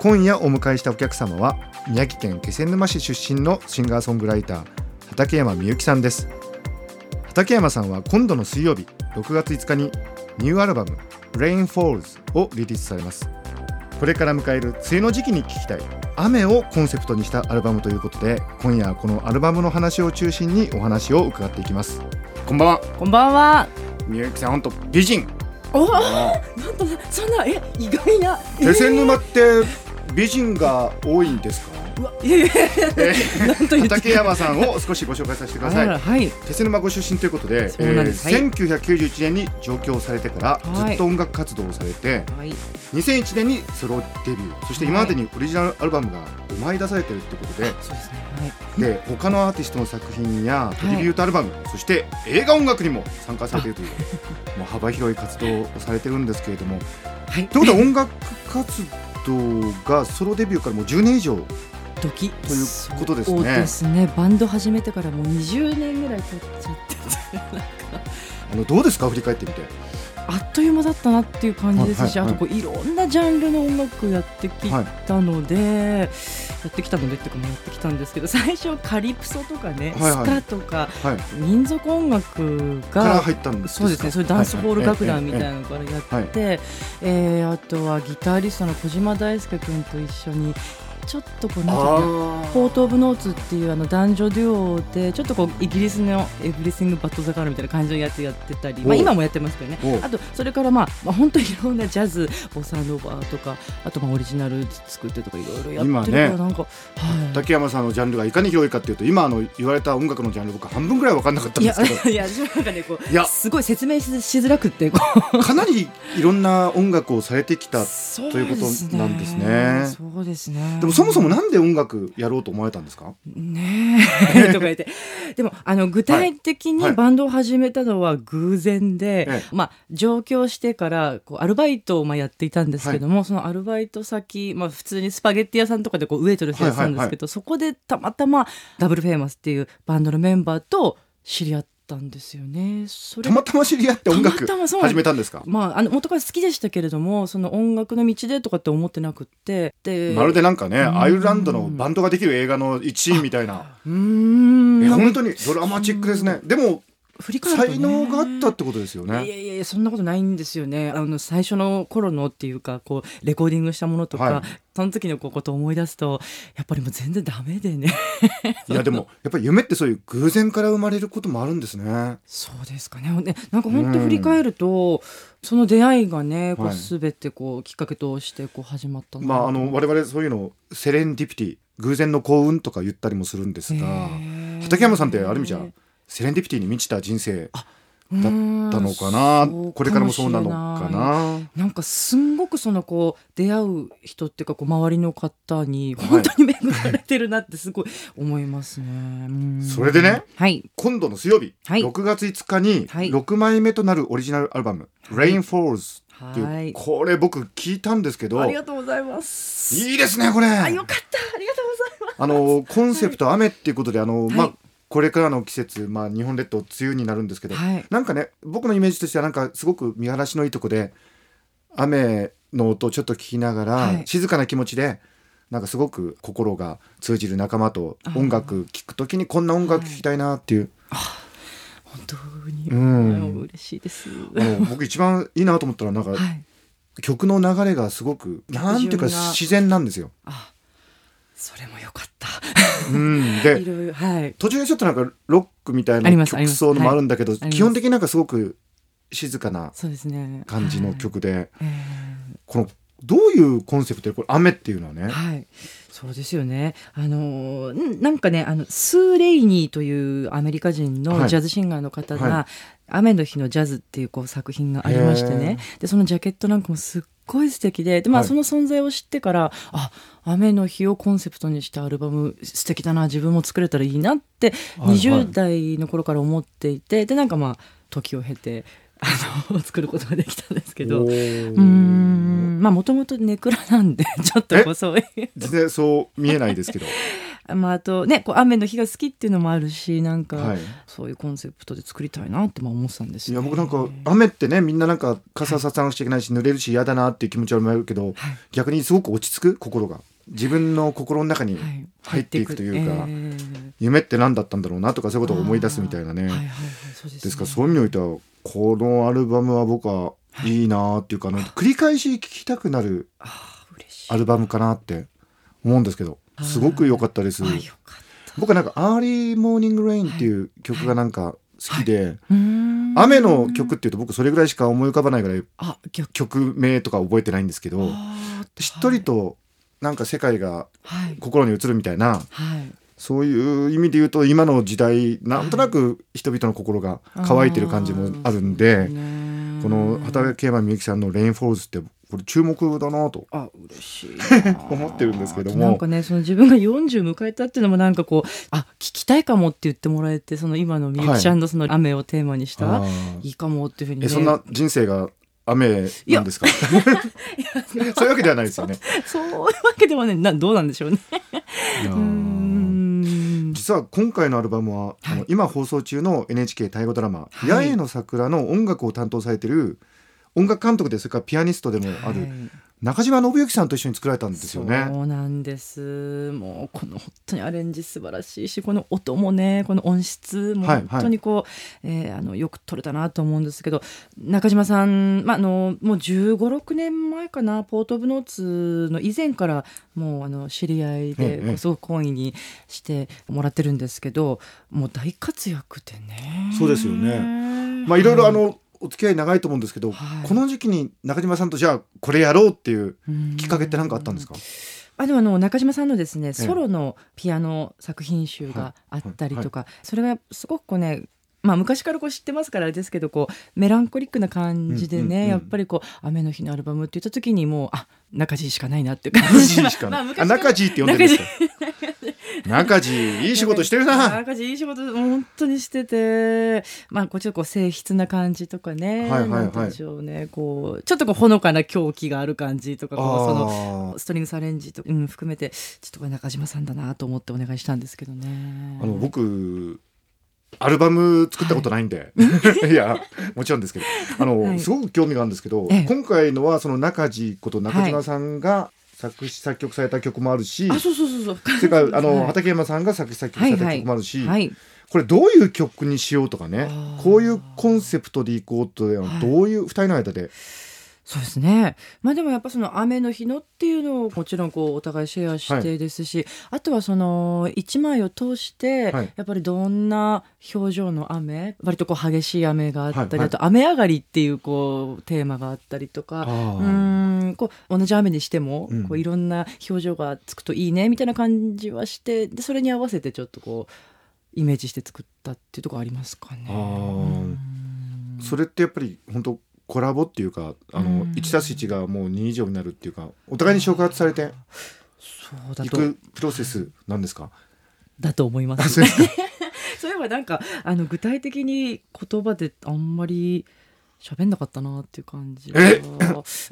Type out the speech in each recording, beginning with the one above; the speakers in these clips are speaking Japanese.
今夜お迎えしたお客様は宮城県気仙沼市出身のシンガーソングライター畠山みゆきさんです。畠山さんは今度の水曜日6月5日にニューアルバム Rain Falls をリリースされます。これから迎える梅雨の時期に聴きたい雨をコンセプトにしたアルバムということで今夜はこのアルバムの話を中心にお話を伺っていきます。こんばんは。こんばんは。みゆきさん本当美人。おお、なんとそんなえ意外な。気仙沼って美人が多いんですか？うわいやいやいやえ なんと言って。畠山さんを少しご紹介させてください。あらはい。気仙沼ご出身ということで、そうなんです。えーはい。1991年に上京されてからはい。ずっと音楽活動をされて、はい。2001年にソロデビュー。そして今までにオリジナルアルバムが5枚出されてるってことで,、そうですね。はい。で他のアーティストの作品やトリビュートアルバム、そして映画音楽にも参加されているというもう幅広い活動をされてるんですけれども。はい。ということは音楽活動がソロデビューからもう10年以上時ということですねですね。バンド始めてからもう20年ぐらい経っちゃってあのどうですか？振り返ってみて。あっという間だったなっていう感じですし、はいはいあとこういろんなジャンルの音楽やってきはいたので、やってきたのでっていうかやってきたんですけど、最初カリプソとかね、はいはい。スカとかはい、民族音楽が入ったんですか？そうですね、そういうダンスホール楽団みたいな。なのからやって、えーあとはギタリストの小島大輔君と一緒にちょっとこうなんかなあポート・オブ・ノーツっていうあの男女デュオでちょっとこうイギリスのエブリシング・バット・ザ・カールみたいな感じのやつやってたり、まあ、今もやってますけどね。あとそれからまあ、まあ、本当にいろんなジャズボサノバとかあとまあオリジナル作ってとかいろいろやってるからなんか、はい。竹山さんのジャンルがいかに広いかっていうと今あの言われた音楽のジャンル僕半分ぐらい分かんなかったんですけど。いやなんかねこういや。すごい説明ししづらくってこう。かなりいろんな音楽をされてきたということなんですね。そうですね。でもそもそもなんで音楽やろうと思われたんですか？ねえ。とか言って。でもあの具体的はい。にバンドを始めたのは偶然で、えまあ、上京してからこうアルバイトをまあやっていたんですけども、そのアルバイト先、まあ、普通にスパゲッティ屋さんとかでこうウェイトレスやってたんですけど、そこでたまたまダブルフェイマスっていうバンドのメンバーと知り合ったんですよね。たまたま知り合って音楽始めたんですか？まあ、あの元から好きでしたけれどもその音楽の道でとかって思ってなくって。でまるでなんかねん。アイルランドのバンドができる映画の一シーンみたいな。うーん。本当にドラマチックですね。でも振り返るとね。才能があったってことですよいやねいやいやそんなことないんですよね。あの最初の頃のっていうかこうレコーディングしたものとか、はい。その時のことを思い出すとやっぱりもう全然ダメでね。いやでもやっぱり夢ってそういう偶然から生まれることもあるんですね。そうですかね。ねなんか本当振り返ると、その出会いがねこうはい。全てこうきっかけとしてこう始まったまああの我々そういうのをセレンディピティ偶然の幸運とか言ったりもするんですが畠山さんってある意味じゃセレンディピティに満ちた人生だったのかな。うんこれからもそうなのかな。なんかすんごくそのこう出会う人っていうかこう周りの方に本当に恵まれてるなってすごい思いますね。うん。それでねはい。今度の水曜日、はい。6月5日にはい。6枚目となるオリジナルアルバム「はい。Rain Falls」っていう、はい。これ僕聞いたんですけどありがとうございます。いいですねこれ。あよかった。ありがとうございます。あのコンセプト雨っていうことであの、まあはいこれからの季節、まあ、日本列島梅雨になるんですけど、はい。なんかね僕のイメージとしてはなんかすごく見晴らしのいいとこで雨の音をちょっと聞きながら、はい。静かな気持ちでなんかすごく心が通じる仲間と音楽聴くときにこんな音楽聴きたいなっていう、本当に、うん。嬉しいです。僕一番いいなと思ったらなんか、はい。曲の流れがすごくなんていうか自然なんですよ。あそれもよかった。うん、いではい。途中でちょっとなんかロックみたいあな曲奏のもあるんだけど、はい基本的になんかすごく静かな。感じのはい。曲で、えこのどういうコンセプトでこれ雨っていうのはね、ーはい。そうですよね。あのなんかねあのスー・レイニーというアメリカ人はいのジャズシンガーの方が、は雨の日のジャズっていうこう作品がありましてね。でそのジャケットなんかもすっごい素敵でで、まあ、はい。その存在を知ってから、あ雨の日をコンセプトにしたアルバム素敵だな自分も作れたらいいなってはいはい。20代の頃から思っていて、でなんかまあ時を経てあの 作ることができたんですけど。うん。まあもともとネクラなんでちょっとこうそうい。う 全然そう見えないですけどまああとねこう雨の日が好きっていうのもあるしなんか、はい。そういうコンセプトで作りたいなってまあ思ってたんですよ、いや僕なんか雨ってねみんななんか傘ささなくちゃいけないし濡れるし嫌だなっていう気持ちはあるけどはい。逆にすごく落ち着く？心が。自分の心の中にはい。入っていくというかえー。夢って何だったんだろうなとかそういうことを思い出すみたいなね。はいはいはいそうでですからそういう意味においてはこのアルバムは僕はいいなっていうかあの繰り返し聴きたくなるアルバムかなって思うんですけどすごく良かったです。僕はなんか「Early Morning Rain」っていう曲がなんか好きで雨の曲っていうと僕それぐらいしか思い浮かばないぐらい曲。名とか覚えてないんですけどしっとりとなんか世界がはい。心に映るみたいなはい。そういう意味で言うと今の時代なんとなく人々の心が乾いてる感じもあるんでね。この畠山みゆきさんの「レインフォールズ」ってこれ注目だなと。あ嬉しいな。思ってるんですけども。なんかねその自分が40迎えたっていうのもなんかこうあ聞きたいかもって言ってもらえてその今のみゆきちゃんのその雨をテーマにした、あー。い、いかもっていうふうに。ねえそんな人生が雨なんですか？そういうわけではないですよね。そういうわけではねなどうなんでしょうね。実は今回のアルバムは、あの今放送中の NHK 大河ドラマ「はい。八重の桜」の音楽を担当されてる音楽監督でそれか？らピアニストでもある。はい。中島信之さんと一緒に作られたんですよね。そうなんです。もうこの本当にアレンジ素晴らしいしこの音もねこの音質もはい本当にこう、えーあのよく撮れたなと思うんですけど中島さん、まあ、あのもう1 5 6年前かなポート・オブ・ノーツの以前からもうあの知り合いええですごく好意にしてもらってるんですけどもう大活躍でね。そうですよね。まあいろいろあのお付き合い長いと思うんですけど、はい。この時期に中島さんとじゃあこれやろうっていううん。きっかけって何かあったんですか？あでもあの中島さんのですねソロのピアノ作品集があったりとか、それがすごくこうねまあ、昔からこう知ってますからあれですけどこうメランコリックな感じでね、やっぱりこう「雨の日のアルバム」って言った時にもうあ中地しかないなっていう感中じ 中地って呼んでるんですか？中地いい仕事してるな。中地いい仕事本当にしてて。まあこうちょっとこう静筆な感じとかね、はいはいはい。ね。こうちょっとこうほのかな狂気がある感じとかそのあストリングスアレンジとか、うん、含めてちょっとこれ中島さんだなと思ってお願いしたんですけどね。あの僕アルバム作ったことないんで、い、やもちろんですけど。あの、はい。すごく興味があるんですけど、ええ。今回のはその中地こと中島さんが作詞作曲された曲もあるし、あそうそうそうそう。それから あの、はい畠山さんが作詞作曲された曲もあるし、はい。これどういう曲にしようとかねこういうコンセプトでいこうというのははいどういう二人の間で、そうですね。まあでもやっぱその雨の日のっていうのをもちろんこうお互いシェアしてですし、あとはその一枚を通してはいやっぱりどんな表情の雨、割とこう激しい雨があったり、はいはいあと雨上がりっていうこうテーマがあったりとか。うんこう同じ雨にしても、うんこういろんな表情がつくといいねみたいな感じはしてでそれに合わせてちょっとこうイメージして作ったっていうところありますかね。それってやっぱり本当コラボっていうかあの、うん1たす1がもう2以上になるっていうかお互いに触発されてそうだといくプロセスなんですか？だと思います。そういえばなんかあの具体的に言葉であんまり喋んなかったなっていう感じが。え？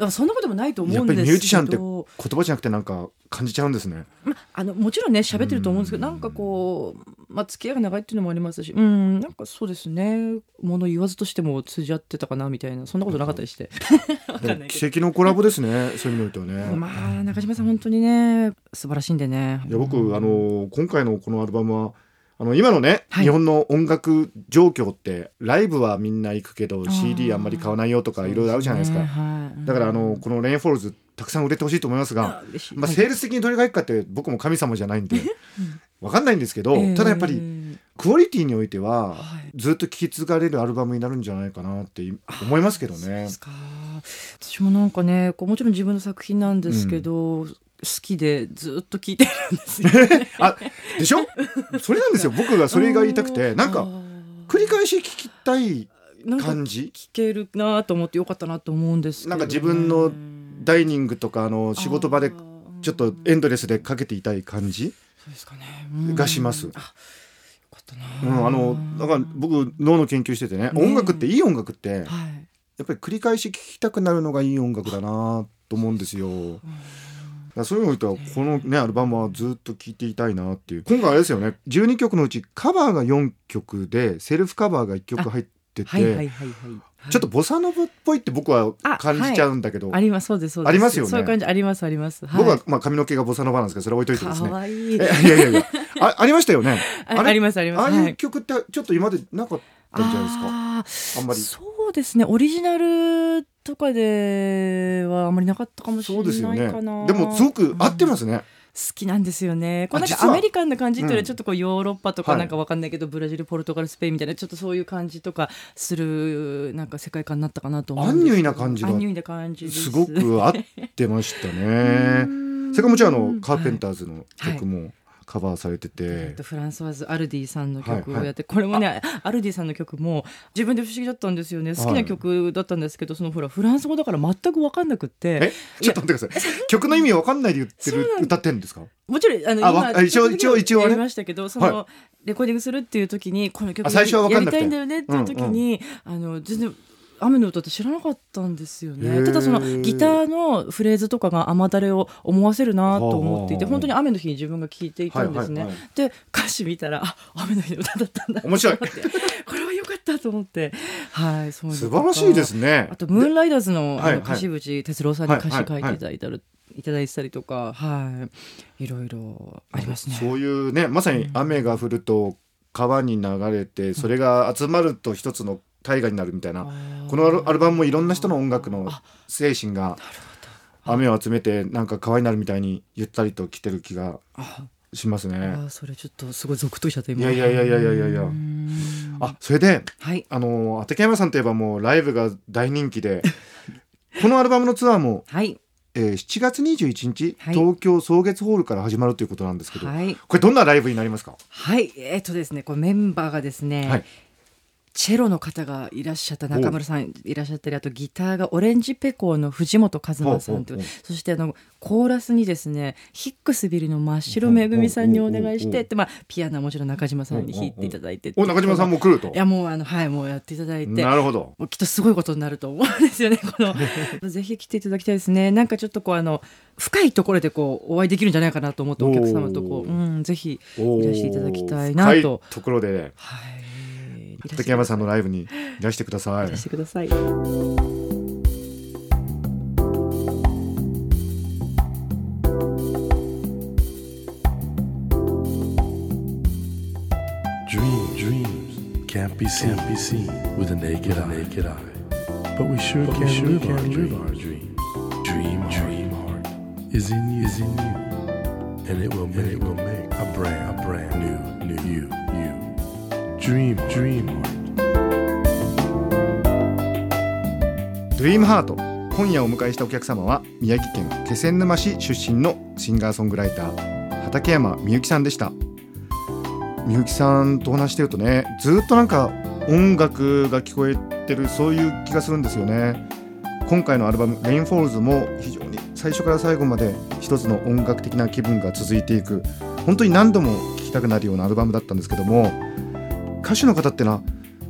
あそんなこともないと思うんですけど。ミュージシャンって言葉じゃなくてなんか感じちゃうんですね。まあのもちろんね喋ってると思うんですけどうんなんかこう、まあ、付き合いが長いっていうのもありますしうんなんかそうですね。もの言わずとしても通じ合ってたかなみたいな。そんなことなかったりして。奇跡のコラボですね。そういう意味においてはね。どまあ中島さん本当にね素晴らしいんでね。いや僕あの今回のこのアルバムはあの今のね、はい。日本の音楽状況ってライブはみんな行くけどー。CD あんまり買わないよとかいろいろあるじゃないですか。ねはい。だからあのこのレインフォールズたくさん売れてほしいと思いますが、まあ、はい。セールス的にどれがいくかって僕も神様じゃないんで わかんないんですけど、えーただやっぱりクオリティにおいてははい。ずっと聴き継がれるアルバムになるんじゃないかなって思いますけどね。私もなんかねこうもちろん自分の作品なんですけど、好きでずっと聴いてるんですよ。あでしょ？それなんですよ。僕がそれが言いたくてなんか繰り返し聞きたい感じ？聞けるなと思ってよかったなと思うんですけど、なんか自分のダイニングとかあの仕事場でちょっとエンドレスでかけていたい感じがします。う、な。んあのだから僕脳の研究しててねね音楽っていい音楽ってやはい。っぱり繰り返し聴きたくなるのがいい音楽だなと思うんですよ。そういうのとこのねアルバムはずっと聴いていたいなっていう。今回あれですよね。12曲のうちカバーが4曲でセルフカバーが1曲入ってて、はいはいはいはいちょっとボサノブっぽいって僕は感じちゃうんだけど、ありますそうですそうです。ありますよね。そういう感じありますあります、はい、僕はまあ髪の毛がボサノバなんですけどそれ置いといてですね。かわいい。やいやいや。あありましたよね。あれあありますありああます。はい。いう曲ってちょっと今までなかったんじゃないですか？ああんまり。そうですね。オリジナルとかではあんまりなかったかもしれないかな。でもすごく合ってますね、好きなんですよね。こうなんかアメリカンな感じっていうよりうん。ちょっとこうヨーロッパとはい。かなんかわかんないけど、ブラジルポルトガルスペインみたいなちょっとそういう感じとかするなんか世界観になったかなと思うアンニュイな感じがす。すごく合ってましたね。それからもちろんあのカーペンターズの曲もカバーされてて、えっとフランソワーズ・アルディさんの曲はいはい。をやって、これもねアルディさんの曲も自分で不思議だったんですよね。好きな曲だったんですけど、そのほらフランス語だから全く分かんなくってえ？ちょっと待ってください。曲の意味わかんないで言ってる歌ってるんですか？もちろんあのあわ今一応一応一応ね。やりましたけどその、はレコーディングするっていう時にこの曲やりたいんだよねっていう時に、あの全然雨の歌って知らなかったんですよね。ただそのギターのフレーズとかが雨だれを思わせるなと思っていて本当に雨の日に自分が聴いていたんですね、はいはいはで歌詞見たらあ雨の日の歌だったんだ面白い。これは良かったと思って。はいそう素晴らしいですね。あとムーンライダーズのはいあの歌詞淵哲郎さんに歌詞書いていただいたり、いただいてたりとか、はい、いろいろありますね。そういうねまさに雨が降ると川に流れてそれが集まると一つの大河になるみたいな。このアルバムもいろんな人の音楽の精神が雨を集めてなんか川になるみたいにゆったりと来てる気があ。しますね。あそれちょっとすごい続投しちゃっていやいやいやいやいやいや。あそれではい。あの畠山さんといえばもうライブが大人気で このアルバムのツアーも、はい。えー7月21日、はい。東京草月ホールから始まるということなんですけど、はい。これどんなライブになりますか？はい。えっ、とですねこれメンバーがですね、はいチェロの方がいらっしゃった中村さんいらっしゃったりあとギターがオレンジペコーの藤本和馬さんとそしてあのコーラスにですねヒックスビルの真っ白めぐみさんにお願いしてで、まあ、ピアノはもちろん中島さんに弾いていただいてお中島さんも来ると？いやもうあのはいもうやっていただいて。なるほど。きっとすごいことになると思うんですよね。この。ぜひ来ていただきたいですね。なんかちょっとこうあの深いところでこうお会いできるんじゃないかなと思ってお客様とこう、おうん、ぜひいらしていただきたいなと。ところで。はい。畠山さんのライブにいらしてくださいいらしてください。 Dreams, dreams can't be seen, can't be seen with a naked, eye. naked eye. But we sure can, sure live, our live our dreams. Dream, dream heart is in you, is in you, and it will make, it will make a brand, a brand new, new you, You. Dream, dream heart. 今夜お迎えしたお客様は宮城県気仙沼市出身のシンガーソングライター畠山みゆきさんでしたみゆきさんとお話してるとねずっとなんか音楽が聞こえてるそういう気がするんですよね今回のアルバム「レインフォールズ」も非常に最初から最後まで一つの音楽的な気分が続いていく本当に何度も聴きたくなるようなアルバムだったんですけども歌手の方ってのは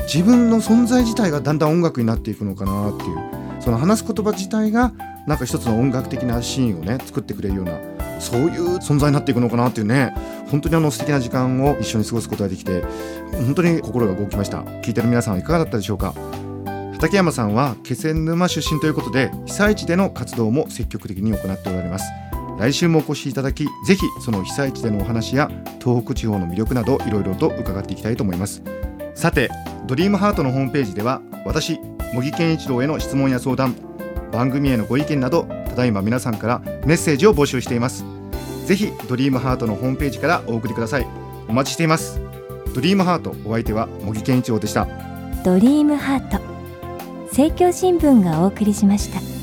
自分の存在自体がだんだん音楽になっていくのかなっていうその話す言葉自体がなんか一つの音楽的なシーンをね作ってくれるようなそういう存在になっていくのかなっていうね本当にあの素敵な時間を一緒に過ごすことができて本当に心が動きました。聞いてる皆さんはいかがだったでしょうか？畠山さんは気仙沼出身ということで被災地での活動も積極的に行っておられます。来週もお越しいただきぜひその被災地でのお話や東北地方の魅力などいろいろと伺っていきたいと思います。さてドリームハートのホームページでは私茂木健一郎への質問や相談番組へのご意見などただいま皆さんからメッセージを募集しています。ぜひドリームハートのホームページからお送りください。お待ちしています。ドリームハートお相手は茂木健一郎でした。ドリームハート政教新聞がお送りしました。